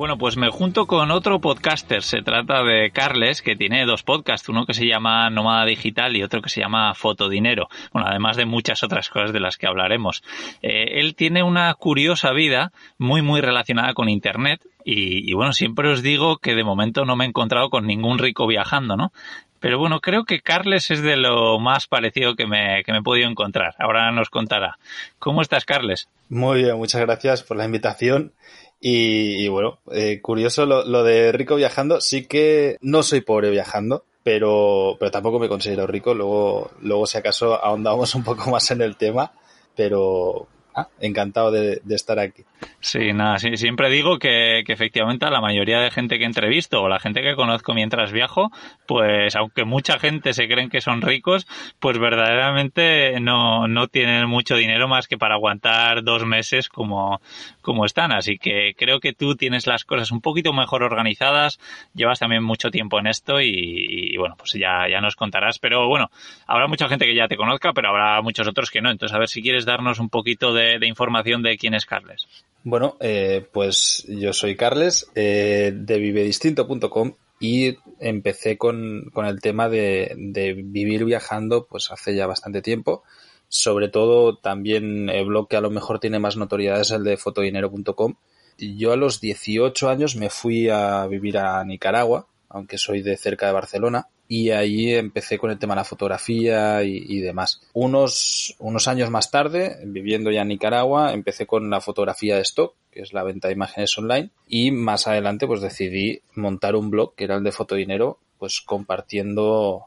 Bueno, pues me junto con otro podcaster. Se trata de Carles, que tiene dos podcasts, uno que se llama Nómada Digital y otro que se llama Fotodinero. Bueno, además de muchas otras cosas de las que hablaremos. Eh, él tiene una curiosa vida muy, muy relacionada con Internet. Y, y bueno, siempre os digo que de momento no me he encontrado con ningún rico viajando, ¿no? Pero bueno, creo que Carles es de lo más parecido que me, que me he podido encontrar. Ahora nos contará. ¿Cómo estás, Carles? Muy bien, muchas gracias por la invitación. Y, bueno, eh, curioso lo, lo, de rico viajando. Sí que no soy pobre viajando, pero, pero tampoco me considero rico. Luego, luego si acaso ahondamos un poco más en el tema. Pero, Ah, encantado de, estar aquí. Sí, nada, sí, siempre digo que, que, efectivamente a la mayoría de gente que entrevisto o la gente que conozco mientras viajo, pues aunque mucha gente se creen que son ricos, pues verdaderamente no, no tienen mucho dinero más que para aguantar dos meses como, como están. Así que creo que tú tienes las cosas un poquito mejor organizadas, llevas también mucho tiempo en esto y, bueno, pues ya, ya nos contarás. Pero bueno, habrá mucha gente que ya te conozca, pero habrá muchos otros que no. Entonces, a ver si quieres darnos un poquito de información de quién es Carles. Bueno, eh, pues yo soy Carles eh, de vivedistinto.com y empecé con, con el tema de, de, vivir viajando pues hace ya bastante tiempo. Sobre todo también el blog que a lo mejor tiene más notoriedad es el de fotodinero.com. Yo a los 18 años me fui a vivir a Nicaragua, aunque soy de cerca de Barcelona, y ahí empecé con el tema de la fotografía y, demás. Unos, unos años más tarde, viviendo ya en Nicaragua, empecé con la fotografía de stock, que es la venta de imágenes online, y más adelante pues decidí montar un blog que era el de Fotodinero, pues compartiendo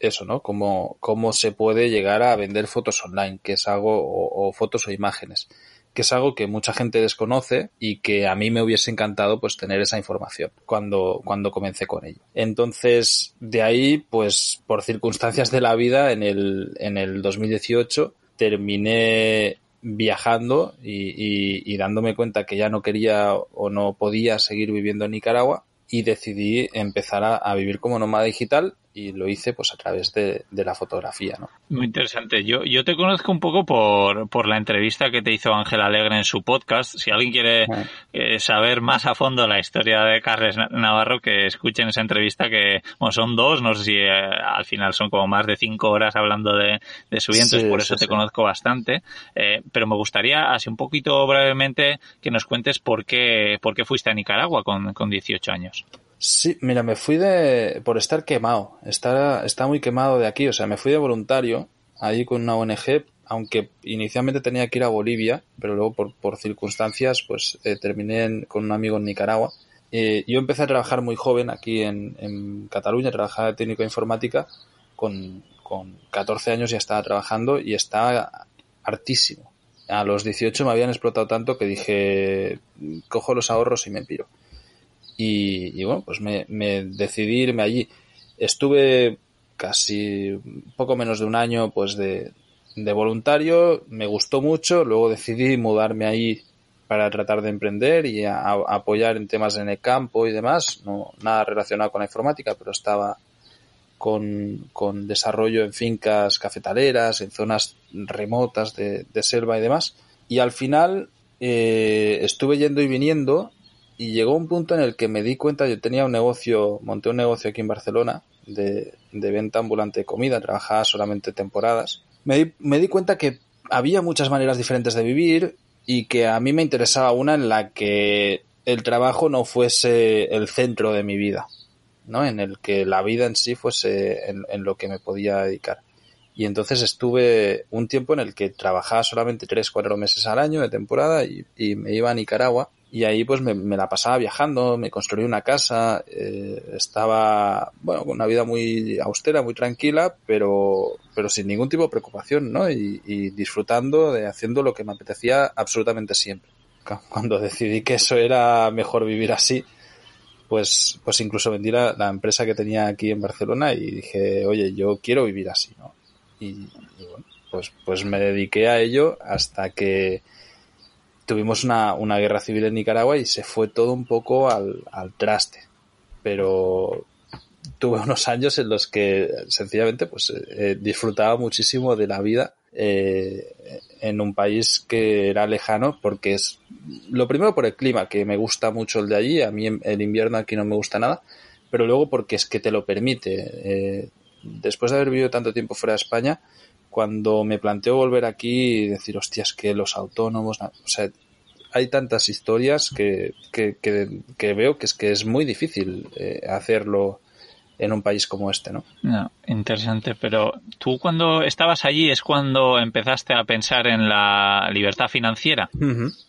eso, ¿no? Cómo, cómo se puede llegar a vender fotos online, que es algo, o fotos o imágenes que es algo que mucha gente desconoce y que a mí me hubiese encantado pues tener esa información cuando, cuando comencé con ello. Entonces, de ahí, pues por circunstancias de la vida, en el, en el 2018 terminé viajando y, y, y dándome cuenta que ya no quería o no podía seguir viviendo en Nicaragua y decidí empezar a, a vivir como nómada digital y lo hice pues a través de, de, la fotografía. ¿no? Muy interesante. Yo, yo te conozco un poco por, por la entrevista que te hizo Ángel Alegre en su podcast. Si alguien quiere eh, saber más a fondo la historia de Carles Navarro, que escuchen esa entrevista que bueno, son dos, no sé si eh, al final son como más de cinco horas hablando de, de su vida, entonces sí, por eso sí, te sí. conozco bastante. Eh, pero me gustaría, así un poquito brevemente, que nos cuentes por qué, por qué fuiste a Nicaragua con, con 18 años. Sí, mira, me fui de por estar quemado, está, está muy quemado de aquí, o sea, me fui de voluntario ahí con una ONG, aunque inicialmente tenía que ir a Bolivia, pero luego por, por circunstancias pues eh, terminé en, con un amigo en Nicaragua. Eh, yo empecé a trabajar muy joven aquí en, en Cataluña, trabajaba de técnico de informática, con, con 14 años ya estaba trabajando y estaba hartísimo. A los 18 me habían explotado tanto que dije, cojo los ahorros y me piro. Y, bueno, pues me, decidí irme allí. Estuve casi poco menos de un año pues de, de, voluntario, me gustó mucho, luego decidí mudarme ahí para tratar de emprender y a apoyar en temas en el campo y demás, no nada relacionado con la informática, pero estaba con, con desarrollo en fincas cafetaleras, en zonas remotas de, de selva y demás. Y al final eh, estuve yendo y viniendo y llegó un punto en el que me di cuenta, yo tenía un negocio, monté un negocio aquí en Barcelona de, de venta ambulante de comida, trabajaba solamente temporadas. Me di, me di cuenta que había muchas maneras diferentes de vivir y que a mí me interesaba una en la que el trabajo no fuese el centro de mi vida, ¿no? En el que la vida en sí fuese en, en lo que me podía dedicar. Y entonces estuve un tiempo en el que trabajaba solamente tres, cuatro meses al año de temporada y, y me iba a Nicaragua y ahí pues me, la pasaba viajando, me construí una casa, eh, estaba, bueno, con una vida muy austera, muy tranquila, pero, pero sin ningún tipo de preocupación, ¿no? Y, y disfrutando de haciendo lo que me apetecía absolutamente siempre. Cuando decidí que eso era mejor vivir así, pues, pues incluso vendí la, la empresa que tenía aquí en Barcelona y dije, oye, yo quiero vivir así, ¿no? Y, y bueno, pues, pues me dediqué a ello hasta que tuvimos una, una, guerra civil en Nicaragua y se fue todo un poco al, al traste. Pero tuve unos años en los que sencillamente pues eh, disfrutaba muchísimo de la vida eh, en un país que era lejano porque es lo primero por el clima que me gusta mucho el de allí a mí el invierno aquí no me gusta nada pero luego porque es que te lo permite eh, después de haber vivido tanto tiempo fuera de España cuando me planteo volver aquí y decir hostias que los autónomos o sea hay tantas historias que, que, que, veo que es que es muy difícil eh, hacerlo en un país como este, ¿no? No, interesante, pero tú cuando estabas allí es cuando empezaste a pensar en la libertad financiera.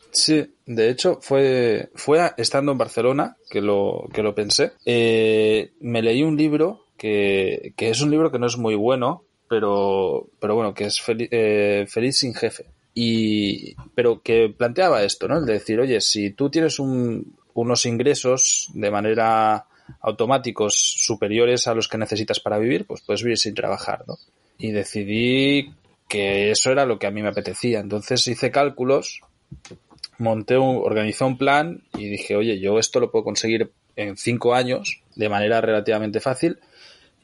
Sí, de hecho fue, fue estando en Barcelona que lo, que lo pensé. Eh, me leí un libro que, que, es un libro que no es muy bueno, pero, pero bueno, que es eh, Feliz sin jefe. Y, pero que planteaba esto, ¿no? El de decir, oye, si tú tienes un, unos ingresos de manera automáticos superiores a los que necesitas para vivir, pues puedes vivir sin trabajar, ¿no? Y decidí que eso era lo que a mí me apetecía. Entonces hice cálculos, monté un, organizé un plan y dije, oye, yo esto lo puedo conseguir en cinco años de manera relativamente fácil.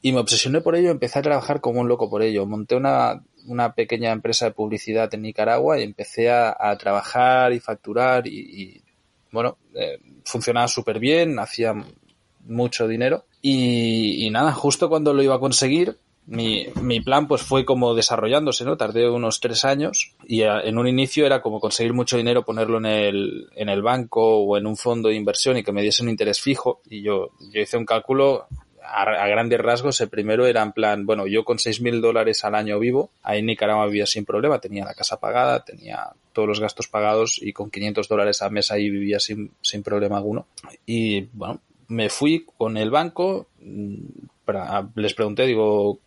Y me obsesioné por ello, empecé a trabajar como un loco por ello. Monté una, una pequeña empresa de publicidad en Nicaragua y empecé a, trabajar y facturar y, bueno, eh, funcionaba súper bien, hacía mucho dinero. Y, nada, justo cuando lo iba a conseguir, mi, mi, plan pues fue como desarrollándose, ¿no? Tardé unos tres años y en un inicio era como conseguir mucho dinero, ponerlo en el, en el banco o en un fondo de inversión y que me diese un interés fijo. Y yo, yo hice un cálculo a, grandes rasgos. El primero era en plan, bueno, yo con seis mil dólares al año vivo, ahí en Nicaragua vivía sin problema, tenía la casa pagada, tenía todos los gastos pagados y con 500 dólares al mes ahí vivía sin, sin problema alguno. Y bueno, me fui con el banco, mm, les pregunté, digo,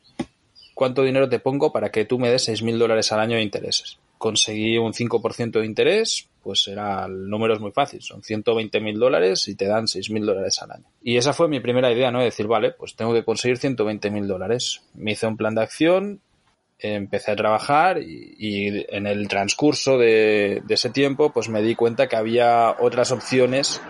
¿cuánto dinero te pongo para que tú me des 6.000 dólares al año de intereses? Conseguí un 5% de interés, pues era, el número es muy fácil, son 120.000 dólares y te dan 6.000 dólares al año. Y esa fue mi primera idea, ¿no? decir, vale, pues tengo que conseguir 120.000 dólares. Me hice un plan de acción, empecé a trabajar y, en el transcurso de, ese tiempo pues me di cuenta que había otras opciones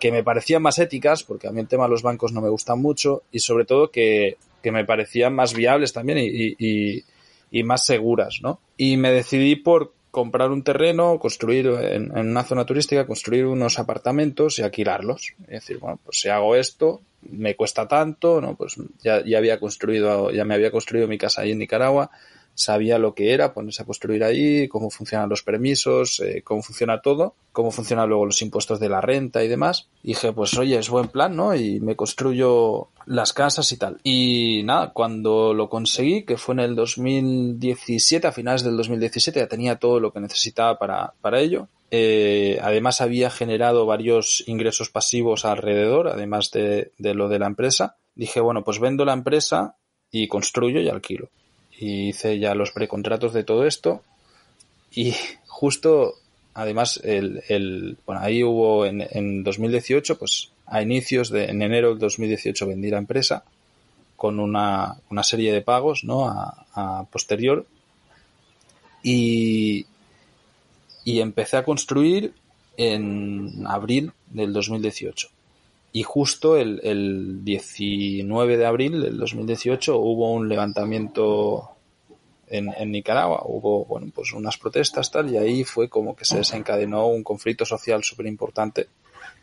que me parecían más éticas, porque a mí el tema de los bancos no me gusta mucho, y sobre todo que, me parecían más viables también y, y, más seguras, ¿no? Y me decidí por comprar un terreno, construir en, una zona turística, construir unos apartamentos y alquilarlos. Es decir, bueno, pues si hago esto, me cuesta tanto, ¿no? Pues ya, ya había construido, ya me había construido mi casa ahí en Nicaragua, sabía lo que era ponerse a construir ahí, cómo funcionan los permisos, eh, cómo funciona todo, cómo funcionan luego los impuestos de la renta y demás. Dije, pues oye, es buen plan, ¿no? Y me construyo las casas y tal. Y nada, cuando lo conseguí, que fue en el 2017, a finales del 2017, ya tenía todo lo que necesitaba para, para ello. Eh, además había generado varios ingresos pasivos alrededor, además de, de lo de la empresa. Dije, bueno, pues vendo la empresa y construyo y alquilo y hice ya los precontratos de todo esto. Y justo además el, el bueno ahí hubo en, en 2018 pues a inicios de en enero del 2018 vendí la empresa con una, una serie de pagos no a, a posterior. Y, y empecé a construir en abril del 2018 y justo el, el 19 de abril del 2018 hubo un levantamiento en, en, Nicaragua. Hubo, bueno, pues unas protestas tal y ahí fue como que se desencadenó un conflicto social súper importante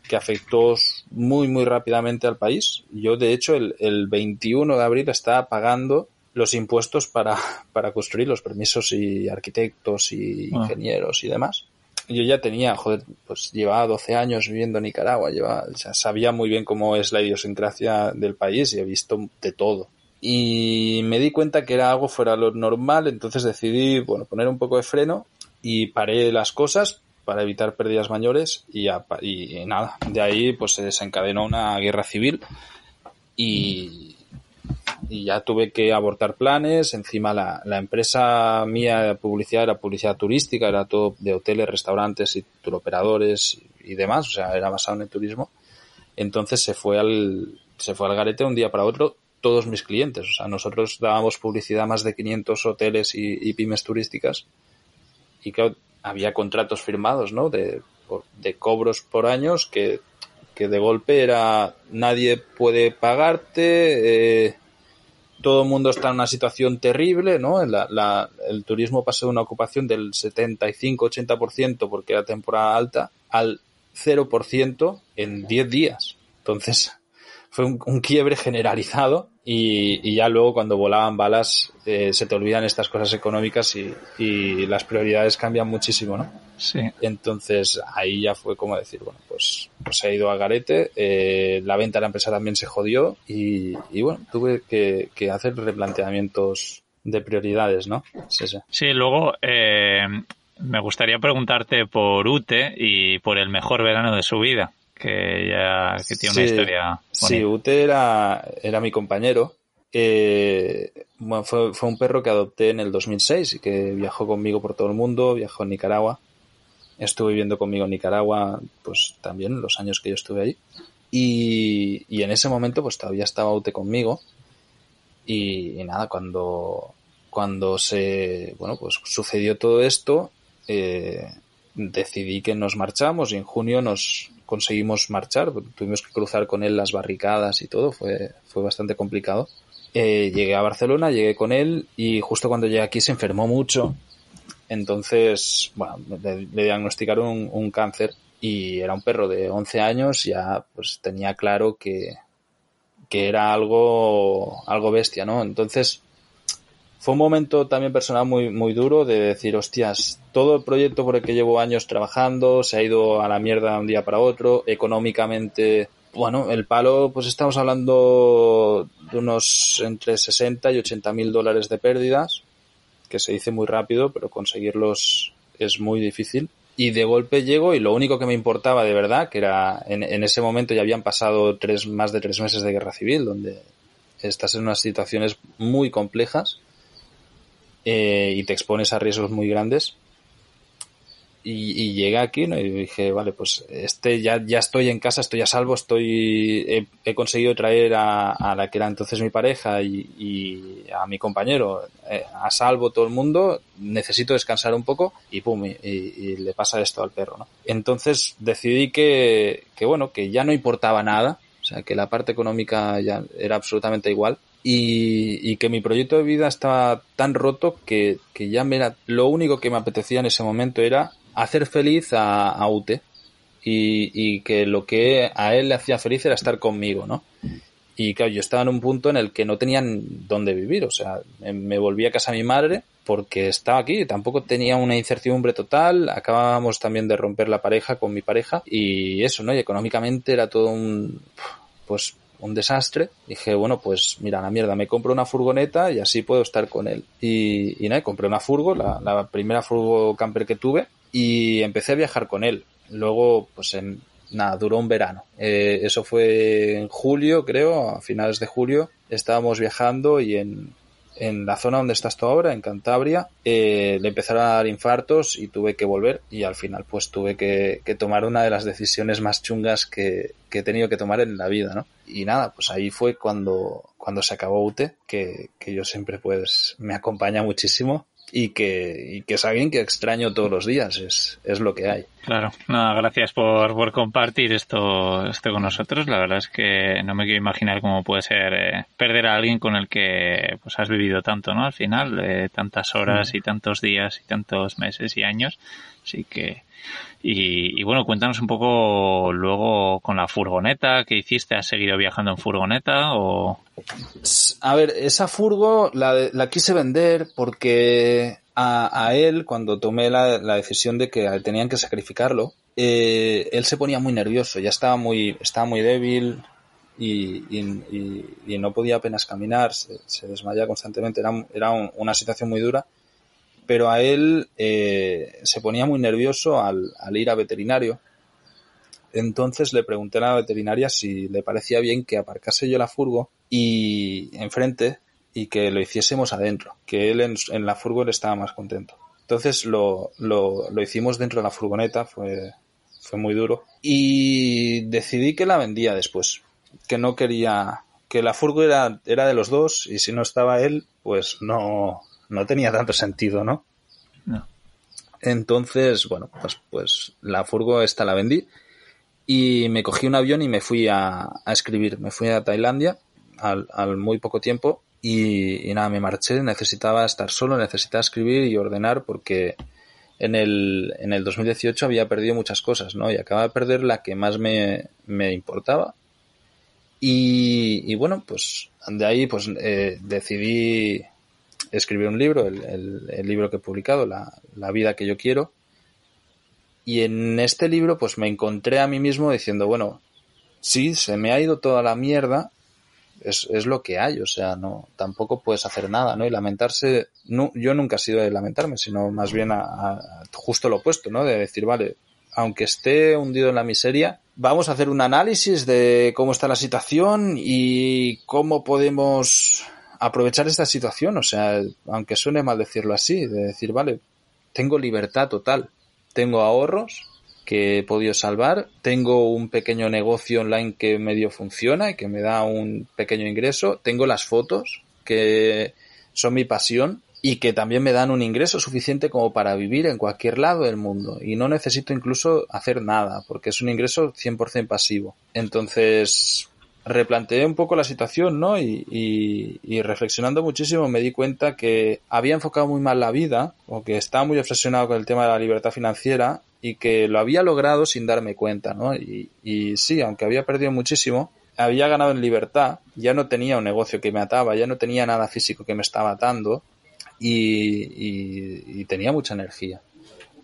que afectó muy, muy rápidamente al país. Yo, de hecho, el, el 21 de abril estaba pagando los impuestos para, para construir los permisos y arquitectos y ah. ingenieros y demás yo ya tenía, joder, pues llevaba 12 años viviendo en Nicaragua, llevaba, sabía muy bien cómo es la idiosincrasia del país y he visto de todo. Y me di cuenta que era algo fuera lo normal, entonces decidí, bueno, poner un poco de freno y paré las cosas para evitar pérdidas mayores y, nada, de ahí pues se desencadenó una guerra civil y, y ya tuve que abortar planes. Encima la, la, empresa mía de publicidad era publicidad turística, era todo de hoteles, restaurantes y turoperadores y demás, o sea, era basado en el turismo. Entonces se fue al, se fue al garete un día para otro todos mis clientes. O sea, nosotros dábamos publicidad a más de 500 hoteles y, pymes turísticas. Y había contratos firmados, ¿no? De, cobros por años que, que de golpe era nadie puede pagarte, eh, todo el mundo está en una situación terrible, ¿no? La, el turismo pasó de una ocupación del 75-80% porque era temporada alta al 0% en 10 días. Entonces, fue un, quiebre generalizado y, ya luego cuando volaban balas eh, se te olvidan estas cosas económicas y, y, las prioridades cambian muchísimo, ¿no? Sí. Entonces ahí ya fue como decir, bueno, pues, pues se ha ido a garete, eh, la venta de la empresa también se jodió y, y bueno, tuve que, que, hacer replanteamientos de prioridades, ¿no? Sí, sí. sí luego eh, me gustaría preguntarte por UTE y por el mejor verano de su vida que ya que tiene una historia. Sí, Ute era, era mi compañero. Eh, bueno, fue, fue un perro que adopté en el 2006 y que viajó conmigo por todo el mundo, viajó en Nicaragua. Estuve viviendo conmigo en Nicaragua, pues también los años que yo estuve ahí. Y, y en ese momento, pues todavía estaba Ute conmigo. Y, nada, cuando, cuando se, bueno, pues sucedió todo esto, eh, decidí que nos marchamos y en junio nos, conseguimos marchar, tuvimos que cruzar con él las barricadas y todo, fue, fue bastante complicado. Eh, llegué a Barcelona, llegué con él y justo cuando llegué aquí se enfermó mucho. Entonces, bueno, le, diagnosticaron un, cáncer y era un perro de 11 años, ya pues tenía claro que, que era algo, algo bestia, ¿no? Entonces, fue un momento también personal muy, muy duro de decir, hostias, todo el proyecto por el que llevo años trabajando se ha ido a la mierda de un día para otro, económicamente, bueno, el palo, pues estamos hablando de unos entre 60 y 80 mil dólares de pérdidas, que se dice muy rápido, pero conseguirlos es muy difícil. Y de golpe llego y lo único que me importaba de verdad, que era en, en ese momento ya habían pasado tres, más de tres meses de guerra civil, donde estás en unas situaciones muy complejas eh, y te expones a riesgos muy grandes. Y, llegué aquí ¿no? y dije, vale, pues este ya, ya estoy en casa, estoy a salvo, estoy he, conseguido traer a, la que era entonces mi pareja y, a mi compañero eh, a salvo todo el mundo, necesito descansar un poco y pum, y, le pasa esto al perro, ¿no? Entonces decidí que, que bueno, que ya no importaba nada, o sea, que la parte económica ya era absolutamente igual y, que mi proyecto de vida estaba tan roto que, ya me era, lo único que me apetecía en ese momento era hacer feliz a, a Ute y, y, que lo que a él le hacía feliz era estar conmigo, ¿no? Y claro, yo estaba en un punto en el que no tenían dónde vivir, o sea, me volví a casa a mi madre porque estaba aquí, tampoco tenía una incertidumbre total, acabábamos también de romper la pareja con mi pareja y eso, ¿no? Y económicamente era todo un, pues un desastre. Dije, bueno, pues mira, la mierda, me compro una furgoneta y así puedo estar con él. Y, nada, compré una furgo, la, primera furgo camper que tuve, y empecé a viajar con él. Luego, pues en, nada, duró un verano. Eh, eso fue en julio, creo, a finales de julio. Estábamos viajando y en, en la zona donde estás tú ahora, en Cantabria, eh, le empezaron a dar infartos y tuve que volver y al final pues tuve que, tomar una de las decisiones más chungas que, que, he tenido que tomar en la vida, ¿no? Y nada, pues ahí fue cuando, cuando se acabó UTE, que, que yo siempre pues me acompaña muchísimo y que, y que es alguien que extraño todos los días, es, es lo que hay. Claro, nada, gracias por, por compartir esto, esto con nosotros. La verdad es que no me quiero imaginar cómo puede ser eh, perder a alguien con el que pues has vivido tanto, ¿no? Al final, tantas horas y tantos días y tantos meses y años. Así que, y, y, bueno, cuéntanos un poco luego con la furgoneta que hiciste. ¿Has seguido viajando en furgoneta? A ver, esa furgo la, quise vender porque a, él, cuando tomé la, decisión de que tenían que sacrificarlo, eh, él se ponía muy nervioso, ya estaba muy, estaba muy débil y, no podía apenas caminar, se, desmayaba constantemente, era, era una situación muy dura, pero a él eh, se ponía muy nervioso al, al ir a veterinario. Entonces le pregunté a la veterinaria si le parecía bien que aparcase yo la furgo y enfrente y que lo hiciésemos adentro, que él en, la furgoneta estaba más contento. Entonces lo, lo, lo, hicimos dentro de la furgoneta, fue, fue muy duro. Y decidí que la vendía después, que no quería, que la furgo era, era de los dos y si no estaba él, pues no, no tenía tanto sentido, ¿no? No. Entonces, bueno, pues, pues la furgo esta la vendí y me cogí un avión y me fui a, escribir. Me fui a Tailandia al, muy poco tiempo y, nada, me marché. Necesitaba estar solo, necesitaba escribir y ordenar porque en el, en el 2018 había perdido muchas cosas, ¿no? Y acababa de perder la que más me, me importaba. Y, bueno, pues de ahí pues eh, decidí escribir un libro, el, el, libro que he publicado, la, la vida que yo quiero y en este libro, pues me encontré a mí mismo diciendo, bueno, sí, se me ha ido toda la mierda, es, es lo que hay, o sea, no, tampoco puedes hacer nada, ¿no? Y lamentarse, no, yo nunca he sido de lamentarme, sino más bien a, justo lo opuesto, ¿no? De decir, vale, aunque esté hundido en la miseria, vamos a hacer un análisis de cómo está la situación y cómo podemos aprovechar esta situación, o sea, aunque suene mal decirlo así, de decir, vale, tengo libertad total, tengo ahorros que he podido salvar, tengo un pequeño negocio online que medio funciona y que me da un pequeño ingreso, tengo las fotos que son mi pasión y que también me dan un ingreso suficiente como para vivir en cualquier lado del mundo y no necesito incluso hacer nada porque es un ingreso 100% pasivo. Entonces, replanteé un poco la situación, ¿no? Y, y, reflexionando muchísimo me di cuenta que había enfocado muy mal la vida, o que estaba muy obsesionado con el tema de la libertad financiera y que lo había logrado sin darme cuenta, ¿no? Y, sí, aunque había perdido muchísimo, había ganado en libertad, ya no tenía un negocio que me ataba, ya no tenía nada físico que me estaba atando y, y tenía mucha energía.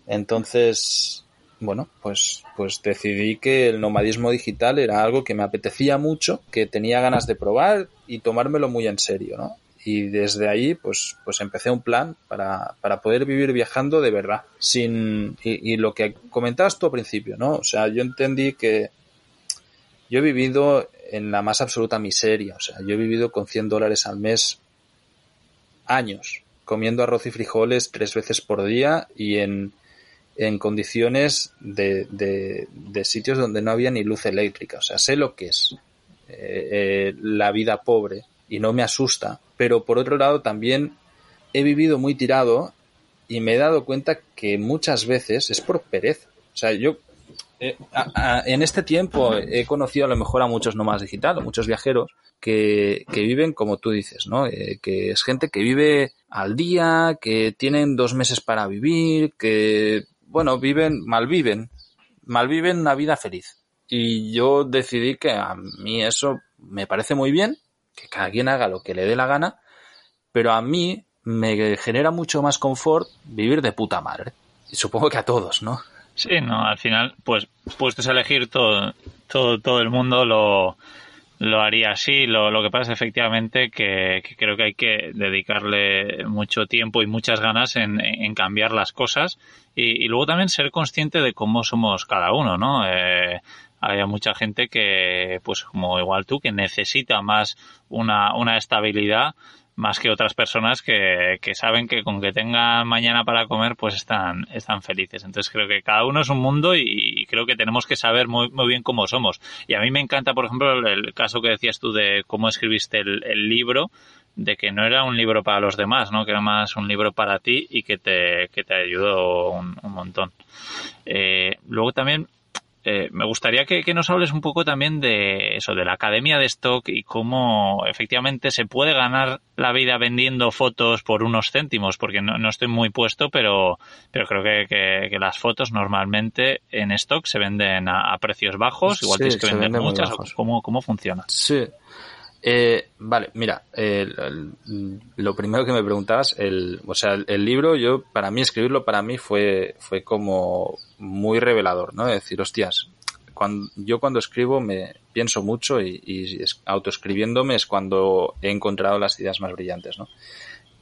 Entonces, bueno, pues, pues decidí que el nomadismo digital era algo que me apetecía mucho, que tenía ganas de probar y tomármelo muy en serio, ¿no? Y desde ahí, pues, pues empecé un plan para, para poder vivir viajando de verdad. Sin, y, lo que comentabas tú al principio, ¿no? O sea, yo entendí que yo he vivido en la más absoluta miseria. O sea, yo he vivido con 100 dólares al mes años, comiendo arroz y frijoles tres veces por día y en, en condiciones de, de, sitios donde no había ni luz eléctrica. O sea, sé lo que es eh, eh, la vida pobre y no me asusta. Pero por otro lado también he vivido muy tirado y me he dado cuenta que muchas veces es por pereza. O sea, yo eh, en este tiempo he conocido a lo mejor a muchos nomás digital, muchos viajeros que, que viven como tú dices, ¿no? que es gente que vive al día, que tienen dos meses para vivir, que bueno, viven, malviven, malviven una vida feliz. Y yo decidí que a mí eso me parece muy bien, que cada quien haga lo que le dé la gana, pero a mí me genera mucho más confort vivir de puta madre. Y supongo que a todos, ¿no? Sí, no, al final, pues, puestos a elegir todo, todo, todo el mundo lo, lo haría así. Lo, lo que pasa es efectivamente que, creo que hay que dedicarle mucho tiempo y muchas ganas en, en cambiar las cosas y, y, luego también ser consciente de cómo somos cada uno, ¿no? Eh, hay mucha gente que, pues como igual tú, que necesita más una, una estabilidad más que otras personas que, que saben que con que tengan mañana para comer pues están, están felices. Entonces creo que cada uno es un mundo y, creo que tenemos que saber muy, muy bien cómo somos. Y a mí me encanta, por ejemplo, el, caso que decías tú de cómo escribiste el, el libro, de que no era un libro para los demás, ¿no? Que era más un libro para ti y que te, que te ayudó un, un montón. Eh, luego también eh, me gustaría que, nos hables un poco también de eso, de la academia de stock y cómo efectivamente se puede ganar la vida vendiendo fotos por unos céntimos, porque no, estoy muy puesto, pero, pero creo que, las fotos normalmente en stock se venden a, precios bajos, igual tienes que vender muchas, ¿cómo, ¿cómo funciona? Sí. Eh, vale, mira, lo primero que me preguntabas, el, o sea, el, libro, yo, para mí escribirlo, para mí fue, fue como muy revelador, ¿no? De decir, hostias, cuando, yo cuando escribo me pienso mucho y, y autoescribiéndome es cuando he encontrado las ideas más brillantes, ¿no?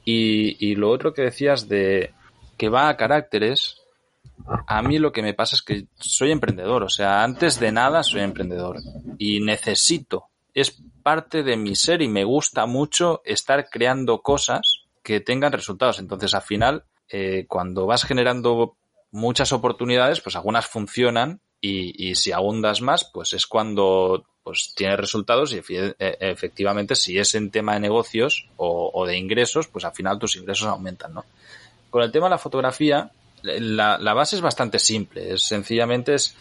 Y, y lo otro que decías de que va a caracteres, a mí lo que me pasa es que soy emprendedor, o sea, antes de nada soy emprendedor y necesito, es parte de mi ser y me gusta mucho estar creando cosas que tengan resultados. Entonces, al final, eh, cuando vas generando muchas oportunidades, pues algunas funcionan y, y si abundas más, pues es cuando pues tiene resultados y e, efectivamente si es en tema de negocios o, o, de ingresos, pues al final tus ingresos aumentan, ¿no? Con el tema de la fotografía, la, la base es bastante simple. Es sencillamente es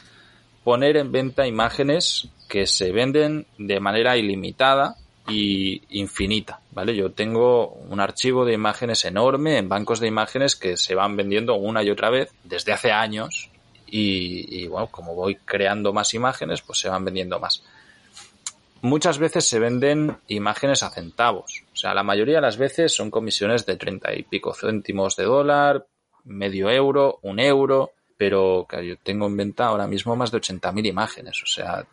poner en venta imágenes que se venden de manera ilimitada y infinita, ¿vale? Yo tengo un archivo de imágenes enorme en bancos de imágenes que se van vendiendo una y otra vez desde hace años y, y bueno, como voy creando más imágenes, pues se van vendiendo más. Muchas veces se venden imágenes a centavos, o sea, la mayoría de las veces son comisiones de treinta y pico céntimos de dólar, medio euro, un euro, pero claro, yo tengo en venta ahora mismo más de 80.000 imágenes, o sea,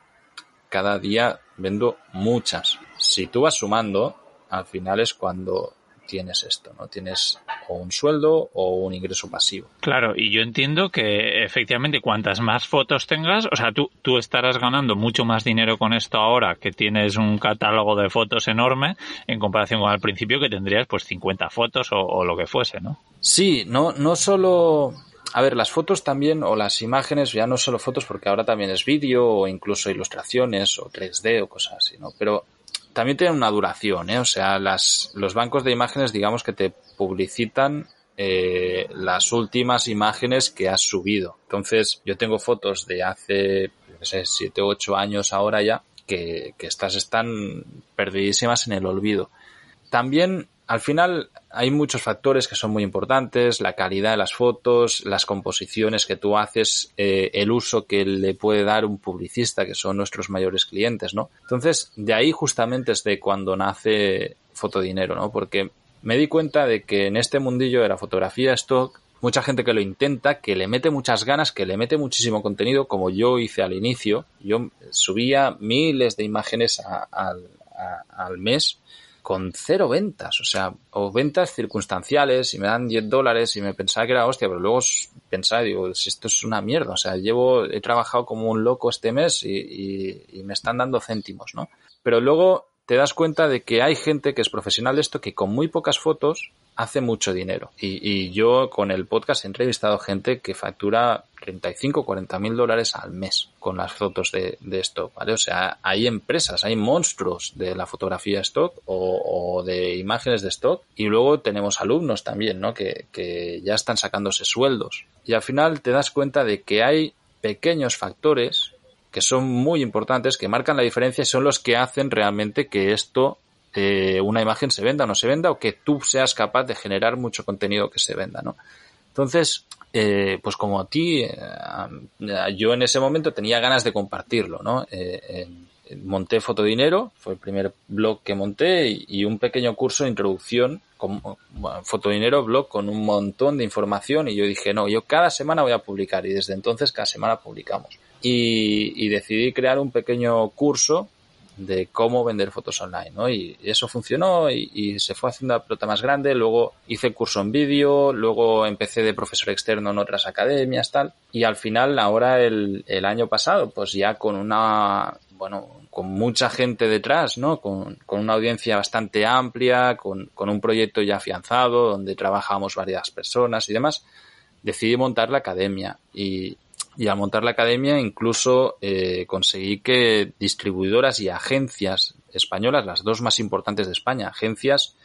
cada día vendo muchas. Si tú vas sumando, al final es cuando tienes esto, ¿no? Tienes o un sueldo o un ingreso pasivo. Claro, y yo entiendo que efectivamente cuantas más fotos tengas, o sea, tú, tú estarás ganando mucho más dinero con esto ahora que tienes un catálogo de fotos enorme en comparación con al principio que tendrías pues 50 fotos o, o lo que fuese, ¿no? Sí, no, no solo a ver, las fotos también, o las imágenes, ya no solo fotos, porque ahora también es vídeo, o incluso ilustraciones, o 3D, o cosas así, ¿no? Pero también tienen una duración, ¿eh? O sea, las, los bancos de imágenes, digamos que te publicitan eh, las últimas imágenes que has subido. Entonces, yo tengo fotos de hace, no sé, 7 o 8 años ahora ya, que, que estas están perdidísimas en el olvido. También al final hay muchos factores que son muy importantes, la calidad de las fotos, las composiciones que tú haces, eh, el uso que le puede dar un publicista, que son nuestros mayores clientes, ¿no? Entonces, de ahí justamente es de cuando nace Fotodinero, ¿no? Porque me di cuenta de que en este mundillo de la fotografía stock, mucha gente que lo intenta, que le mete muchas ganas, que le mete muchísimo contenido, como yo hice al inicio. Yo subía miles de imágenes al mes con cero ventas, o sea, o ventas circunstanciales y me dan 10 dólares y me pensaba que era hostia, pero luego pensaba, digo, esto es una mierda, o sea, llevo, he trabajado como un loco este mes y, y, y me están dando céntimos, ¿no? Pero luego te das cuenta de que hay gente que es profesional de esto que con muy pocas fotos hace mucho dinero. Y, yo con el podcast he entrevistado gente que factura 35, 40 mil dólares al mes con las fotos de, de, stock, ¿vale? O sea, hay empresas, hay monstruos de la fotografía stock o, o, de imágenes de stock y luego tenemos alumnos también, ¿no? Que, que ya están sacándose sueldos. Y al final te das cuenta de que hay pequeños factores que son muy importantes, que marcan la diferencia y son los que hacen realmente que esto eh, una imagen se venda o no se venda o que tú seas capaz de generar mucho contenido que se venda, ¿no? Entonces, eh, pues como a ti, eh, yo en ese momento tenía ganas de compartirlo, ¿no? Eh, monté Fotodinero, fue el primer blog que monté y, un pequeño curso de introducción con Fotodinero blog con un montón de información y yo dije, no, yo cada semana voy a publicar y desde entonces cada semana publicamos. Y decidí crear un pequeño curso de cómo vender fotos online, ¿no? Y eso funcionó y, se fue haciendo la pelota más grande, luego hice curso en vídeo, luego empecé de profesor externo en otras academias, tal, y al final, ahora el, el año pasado, pues ya con una, bueno, con mucha gente detrás, ¿no? Con, con una audiencia bastante amplia, con, con un proyecto ya afianzado, donde trabajamos varias personas y demás, decidí montar la academia y, y al montar la academia incluso eh, conseguí que distribuidoras y agencias españolas, las dos más importantes de España, agencias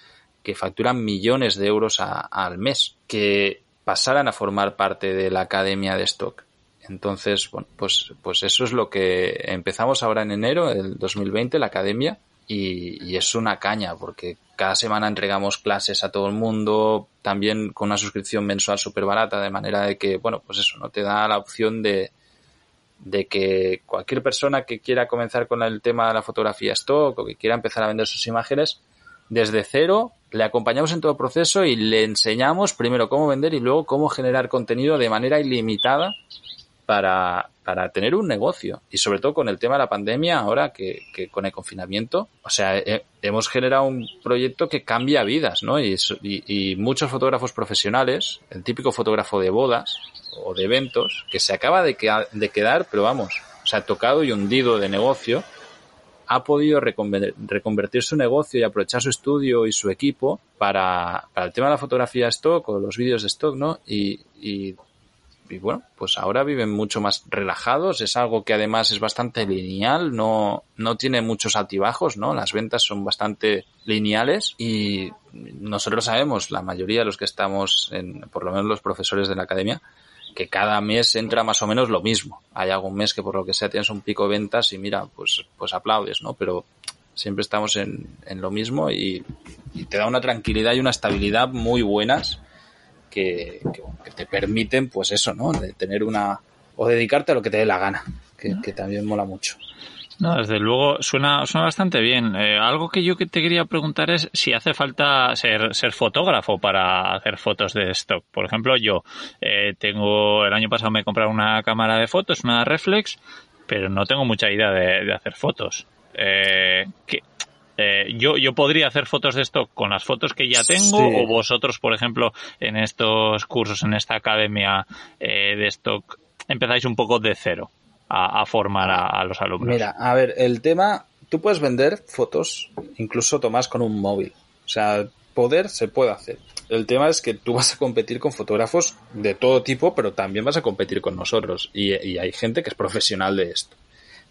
que facturan millones de euros a, al mes, que pasaran a formar parte de la academia de stock. Entonces, bueno, pues, pues eso es lo que empezamos ahora en enero del 2020, la academia, y, y, es una caña porque cada semana entregamos clases a todo el mundo, también con una suscripción mensual súper barata, de manera de que, bueno, pues eso, no te da la opción de, de que cualquier persona que quiera comenzar con el tema de la fotografía stock o que quiera empezar a vender sus imágenes, desde cero le acompañamos en todo el proceso y le enseñamos primero cómo vender y luego cómo generar contenido de manera ilimitada para, para tener un negocio. Y sobre todo con el tema de la pandemia, ahora que, que con el confinamiento, o sea, he, hemos generado un proyecto que cambia vidas, ¿no? Y, y, y, muchos fotógrafos profesionales, el típico fotógrafo de bodas o de eventos, que se acaba de, que, de quedar, pero vamos, o sea, tocado y hundido de negocio, ha podido reconvertir su negocio y aprovechar su estudio y su equipo para, para el tema de la fotografía stock o los vídeos de stock, ¿no? Y, y bueno, pues ahora viven mucho más relajados, es algo que además es bastante lineal, no, no tiene muchos altibajos, ¿no? Las ventas son bastante lineales y nosotros sabemos, la mayoría de los que estamos, en, por lo menos los profesores de la academia, que cada mes entra más o menos lo mismo. Hay algún mes que por lo que sea tienes un pico de ventas y mira, pues, pues aplaudes, ¿no? Pero siempre estamos en, en lo mismo y, y, te da una tranquilidad y una estabilidad muy buenas que, que, que, te permiten, pues eso, ¿no? De tener una... o dedicarte a lo que te dé la gana, que, que también mola mucho. No, desde luego suena, suena bastante bien. Eh, algo que yo que te quería preguntar es si hace falta ser, ser fotógrafo para hacer fotos de stock. Por ejemplo, yo eh, tengo, el año pasado me he comprado una cámara de fotos, una reflex, pero no tengo mucha idea de, de hacer fotos. Eh, ¿qué, eh, yo, yo podría hacer fotos de stock con las fotos que ya tengo sí. o vosotros, por ejemplo, en estos cursos, en esta academia eh, de stock, empezáis un poco de cero a, a formar a, a, los alumnos. Mira, a ver, el tema, tú puedes vender fotos, incluso tomas con un móvil. O sea, poder se puede hacer. El tema es que tú vas a competir con fotógrafos de todo tipo, pero también vas a competir con nosotros. Y, y hay gente que es profesional de esto.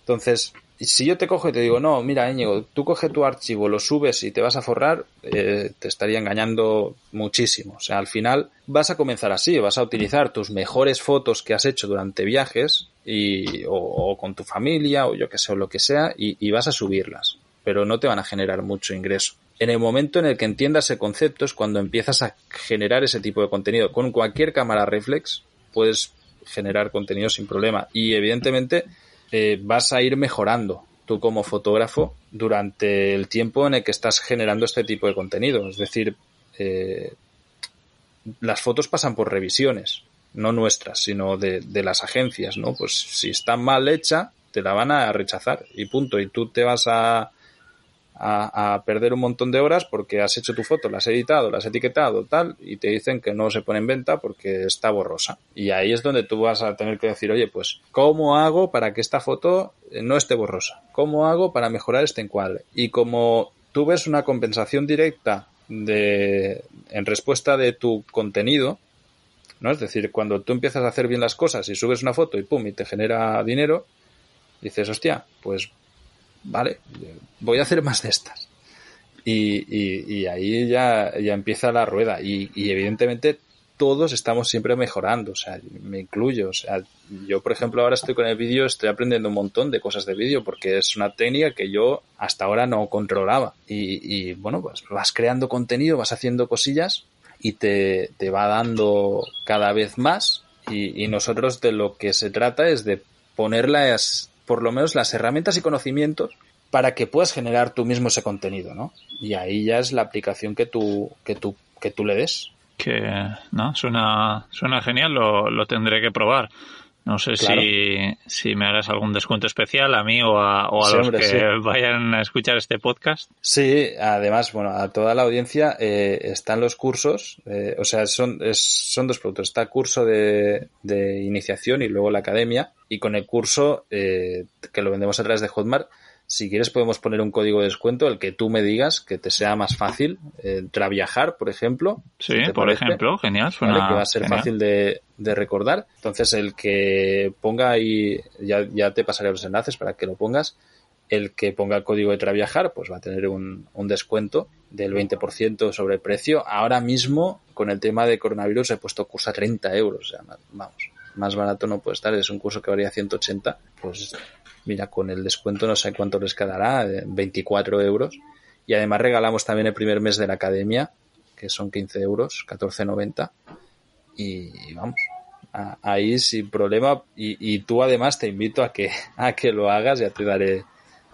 Entonces, si yo te cojo y te digo, no, mira, Íñigo, tú coge tu archivo, lo subes y te vas a forrar, eh, te estaría engañando muchísimo. O sea, al final vas a comenzar así, vas a utilizar tus mejores fotos que has hecho durante viajes y, o, o con tu familia o yo que sé, o lo que sea, y, y vas a subirlas. Pero no te van a generar mucho ingreso. En el momento en el que entiendas ese concepto es cuando empiezas a generar ese tipo de contenido. Con cualquier cámara reflex puedes generar contenido sin problema. Y evidentemente eh, vas a ir mejorando tú como fotógrafo durante el tiempo en el que estás generando este tipo de contenido. Es decir, eh, las fotos pasan por revisiones, no nuestras, sino de, de, las agencias, ¿no? Pues si está mal hecha, te la van a rechazar y punto. Y tú te vas a, a, perder un montón de horas porque has hecho tu foto, la has editado, la has etiquetado, tal, y te dicen que no se pone en venta porque está borrosa. Y ahí es donde tú vas a tener que decir, oye, pues, ¿cómo hago para que esta foto no esté borrosa? ¿Cómo hago para mejorar este encuadre? Y como tú ves una compensación directa de, en respuesta de tu contenido, ¿no? Es decir, cuando tú empiezas a hacer bien las cosas y subes una foto y pum, y te genera dinero, dices, hostia, pues vale, voy a hacer más de estas. Y, y, ahí ya, ya, empieza la rueda. Y, y, evidentemente todos estamos siempre mejorando, o sea, me incluyo. O sea, yo, por ejemplo, ahora estoy con el vídeo, estoy aprendiendo un montón de cosas de vídeo porque es una técnica que yo hasta ahora no controlaba. Y, bueno, pues vas creando contenido, vas haciendo cosillas y te, te va dando cada vez más. Y, nosotros de lo que se trata es de ponerlas por lo menos las herramientas y conocimientos para que puedas generar tú mismo ese contenido, ¿no? Y ahí ya es la aplicación que tú, que tú, que tú le des. Que, ¿no? Suena, suena genial, lo, lo tendré que probar. No sé claro. si, si me harás algún descuento especial a mí o a, o a sí, los hombre, que sí. vayan a escuchar este podcast. Sí, además, bueno, a toda la audiencia eh, están los cursos, eh, o sea, son, es, son dos productos. Está el curso de, de, iniciación y luego la academia. Y con el curso, eh, que lo vendemos a través de Hotmart, si quieres podemos poner un código de descuento, el que tú me digas, que te sea más fácil. Eh, Traviajar, por ejemplo. Sí, si por parece, ejemplo, genial. Suena ¿vale? Que va a ser genial. fácil de, de, recordar. Entonces, el que ponga ahí, ya, ya te pasaré los enlaces para que lo pongas. El que ponga el código de Traviajar, pues va a tener un, un descuento del 20% sobre el precio. Ahora mismo, con el tema de coronavirus, he puesto curso a 30 euros. O sea, vamos, más barato no puede estar. Es un curso que valía 180. Pues mira, con el descuento no sé cuánto les quedará, 24 euros. Y además regalamos también el primer mes de la academia, que son 15 euros, 14,90. Y vamos, ahí sin problema. Y, y, tú además te invito a que, a que lo hagas, ya te daré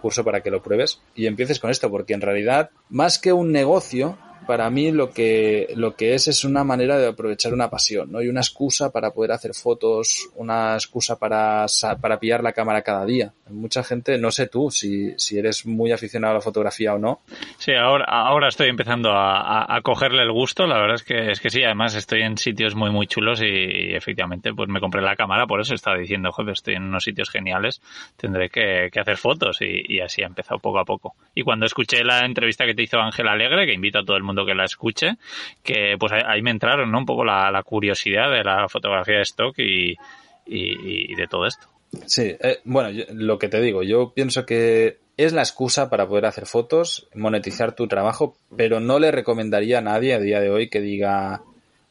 curso para que lo pruebes y empieces con esto, porque en realidad, más que un negocio, para mí lo que, lo que es es una manera de aprovechar una pasión, ¿no? Y una excusa para poder hacer fotos, una excusa para, para pillar la cámara cada día. Mucha gente, no sé tú si, si eres muy aficionado a la fotografía o no. Sí, ahora, ahora estoy empezando a, a, cogerle el gusto, la verdad es que, es que sí, además estoy en sitios muy, muy chulos y, efectivamente pues me compré la cámara, por eso estaba diciendo, joder, estoy en unos sitios geniales, tendré que, que hacer fotos y, y así ha empezado poco a poco. Y cuando escuché la entrevista que te hizo Ángel Alegre, que invito a todo el mundo mundo que la escuche, que pues ahí, me entraron, ¿no? Un poco la, curiosidad de la fotografía de stock y, de todo esto. Sí, eh, bueno, lo que te digo, yo pienso que es la excusa para poder hacer fotos, monetizar tu trabajo, pero no le recomendaría a nadie a día de hoy que diga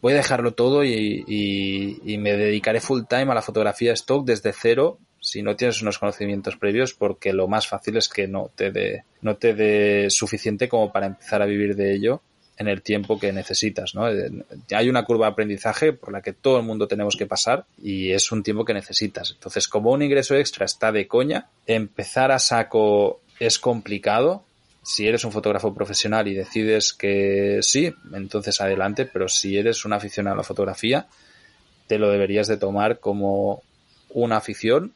voy a dejarlo todo y, y, me dedicaré full time a la fotografía stock desde cero si no tienes unos conocimientos previos porque lo más fácil es que no te dé no te dé suficiente como para empezar a vivir de ello en el tiempo que necesitas, ¿no? Eh, hay una curva de aprendizaje por la que todo el mundo tenemos que pasar y es un tiempo que necesitas. Entonces, como un ingreso extra está de coña, empezar a saco es complicado si eres un fotógrafo profesional y decides que sí, entonces adelante, pero si eres un aficionado a la fotografía, te lo deberías de tomar como una afición,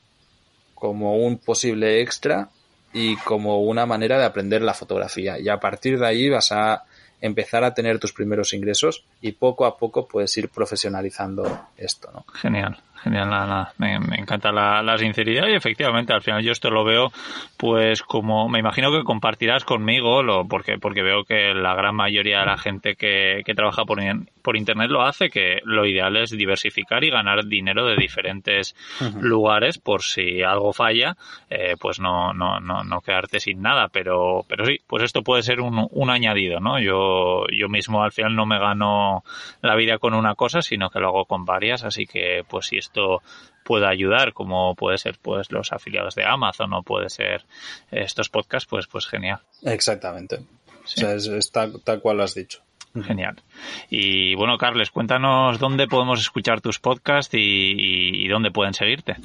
como un posible extra y como una manera de aprender la fotografía. Y a partir de ahí vas a empezar a tener tus primeros ingresos y poco a poco puedes ir profesionalizando esto, ¿no? Genial genial, nada, Me, encanta la, sinceridad y efectivamente al final yo esto lo veo pues como me imagino que compartirás conmigo lo porque porque veo que la gran mayoría de la gente que, que trabaja por, por internet lo hace que lo ideal es diversificar y ganar dinero de diferentes lugares por si algo falla eh, pues no, no, no, no quedarte sin nada pero pero sí pues esto puede ser un, un añadido no yo yo mismo al final no me gano la vida con una cosa sino que lo hago con varias así que pues si esto pueda ayudar, como puede ser pues los afiliados de Amazon o puede ser estos podcasts, pues pues genial. Exactamente. O sea, es, tal, cual lo has dicho. Genial. Y bueno, Carles, cuéntanos dónde podemos escuchar tus podcasts y, dónde pueden seguirte.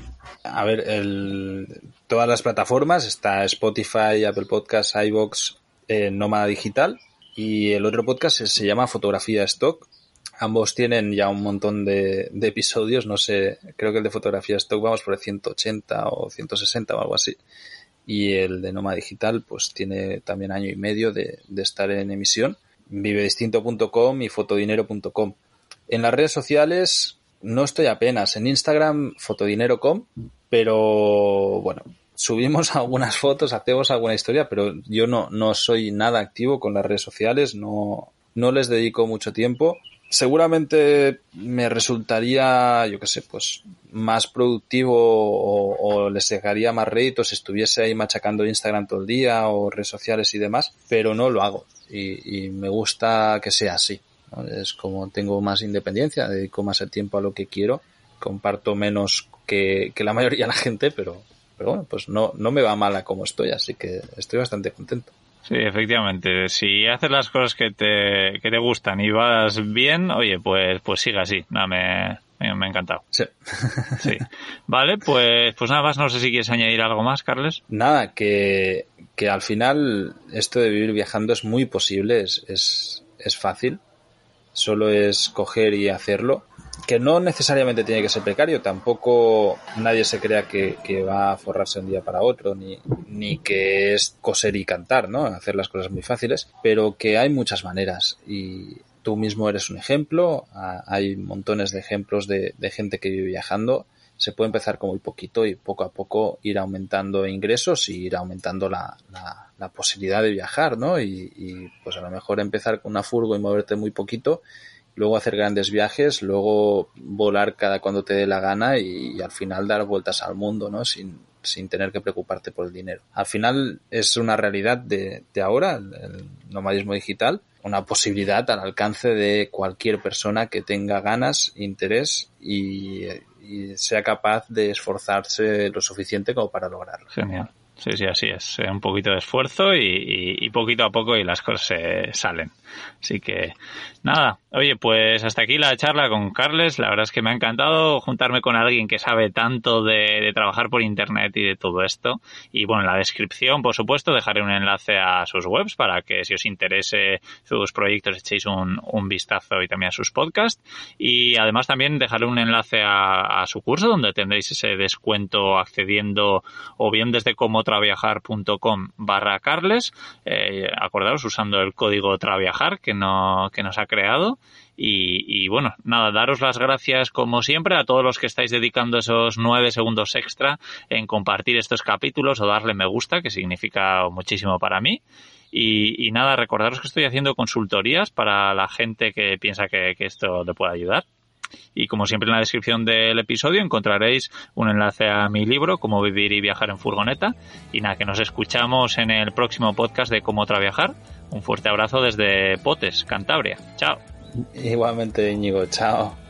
A ver, el, todas las plataformas, está Spotify, Apple Podcasts, iVoox, eh, Nómada Digital y el otro podcast se llama Fotografía Stock Ambos tienen ya un montón de, episodios, no sé, creo que el de fotografía stock vamos por el 180 o 160 o algo así. Y el de Noma Digital pues tiene también año y medio de, estar en emisión. Vivedistinto.com y fotodinero.com. En las redes sociales no estoy apenas. En Instagram fotodinero.com, pero bueno, subimos algunas fotos, hacemos alguna historia, pero yo no, no soy nada activo con las redes sociales, no, no les dedico mucho tiempo seguramente me resultaría, yo qué sé, pues más productivo o, les dejaría más réditos si estuviese ahí machacando Instagram todo el día o redes sociales y demás, pero no lo hago y, me gusta que sea así. Es como tengo más independencia, dedico más el tiempo a lo que quiero, comparto menos que, que la mayoría de la gente, pero, pero bueno, pues no, no me va mal a como estoy, así que estoy bastante contento. Sí, efectivamente. Si haces las cosas que te, que te gustan y vas bien, oye, pues, pues siga así. Nada, me, me, ha encantado. Sí. sí. Vale, pues, pues nada más. No sé si quieres añadir algo más, Carles. Nada, que, que al final esto de vivir viajando es muy posible, es, es, es fácil. Solo es coger y hacerlo que no necesariamente tiene que ser precario, tampoco nadie se crea que, va a forrarse un día para otro, ni, ni que es coser y cantar, ¿no? Hacer las cosas muy fáciles, pero que hay muchas maneras y tú mismo eres un ejemplo, hay montones de ejemplos de, gente que vive viajando, se puede empezar con muy poquito y poco a poco ir aumentando ingresos y ir aumentando la, la, posibilidad de viajar, ¿no? Y, y pues a lo mejor empezar con una furgo y moverte muy poquito luego hacer grandes viajes, luego volar cada cuando te dé la gana y, al final dar vueltas al mundo, ¿no? Sin, sin tener que preocuparte por el dinero. Al final es una realidad de, de ahora, el, nomadismo digital, una posibilidad al alcance de cualquier persona que tenga ganas, interés y, sea capaz de esforzarse lo suficiente como para lograrlo. Genial. Sí, sí, así es. Un poquito de esfuerzo y, y, poquito a poco y las cosas se salen. Así que nada, oye, pues hasta aquí la charla con Carles. La verdad es que me ha encantado juntarme con alguien que sabe tanto de, trabajar por Internet y de todo esto. Y bueno, en la descripción, por supuesto, dejaré un enlace a sus webs para que si os interese sus proyectos echéis un, vistazo y también a sus podcasts. Y además también dejaré un enlace a, su curso donde tendréis ese descuento accediendo o bien desde comotraviajar.com barra Carles. Eh, acordaros usando el código Traviajar que, no, que nos ha creado. Y, bueno, nada, daros las gracias como siempre a todos los que estáis dedicando esos nueve segundos extra en compartir estos capítulos o darle me gusta, que significa muchísimo para mí. Y, nada, recordaros que estoy haciendo consultorías para la gente que piensa que, que esto le puede ayudar. Y como siempre en la descripción del episodio encontraréis un enlace a mi libro, Cómo vivir y viajar en furgoneta. Y nada, que nos escuchamos en el próximo podcast de Cómo otra viajar. Un fuerte abrazo desde Potes, Cantabria. Chao. Igualmente, Íñigo. Chao.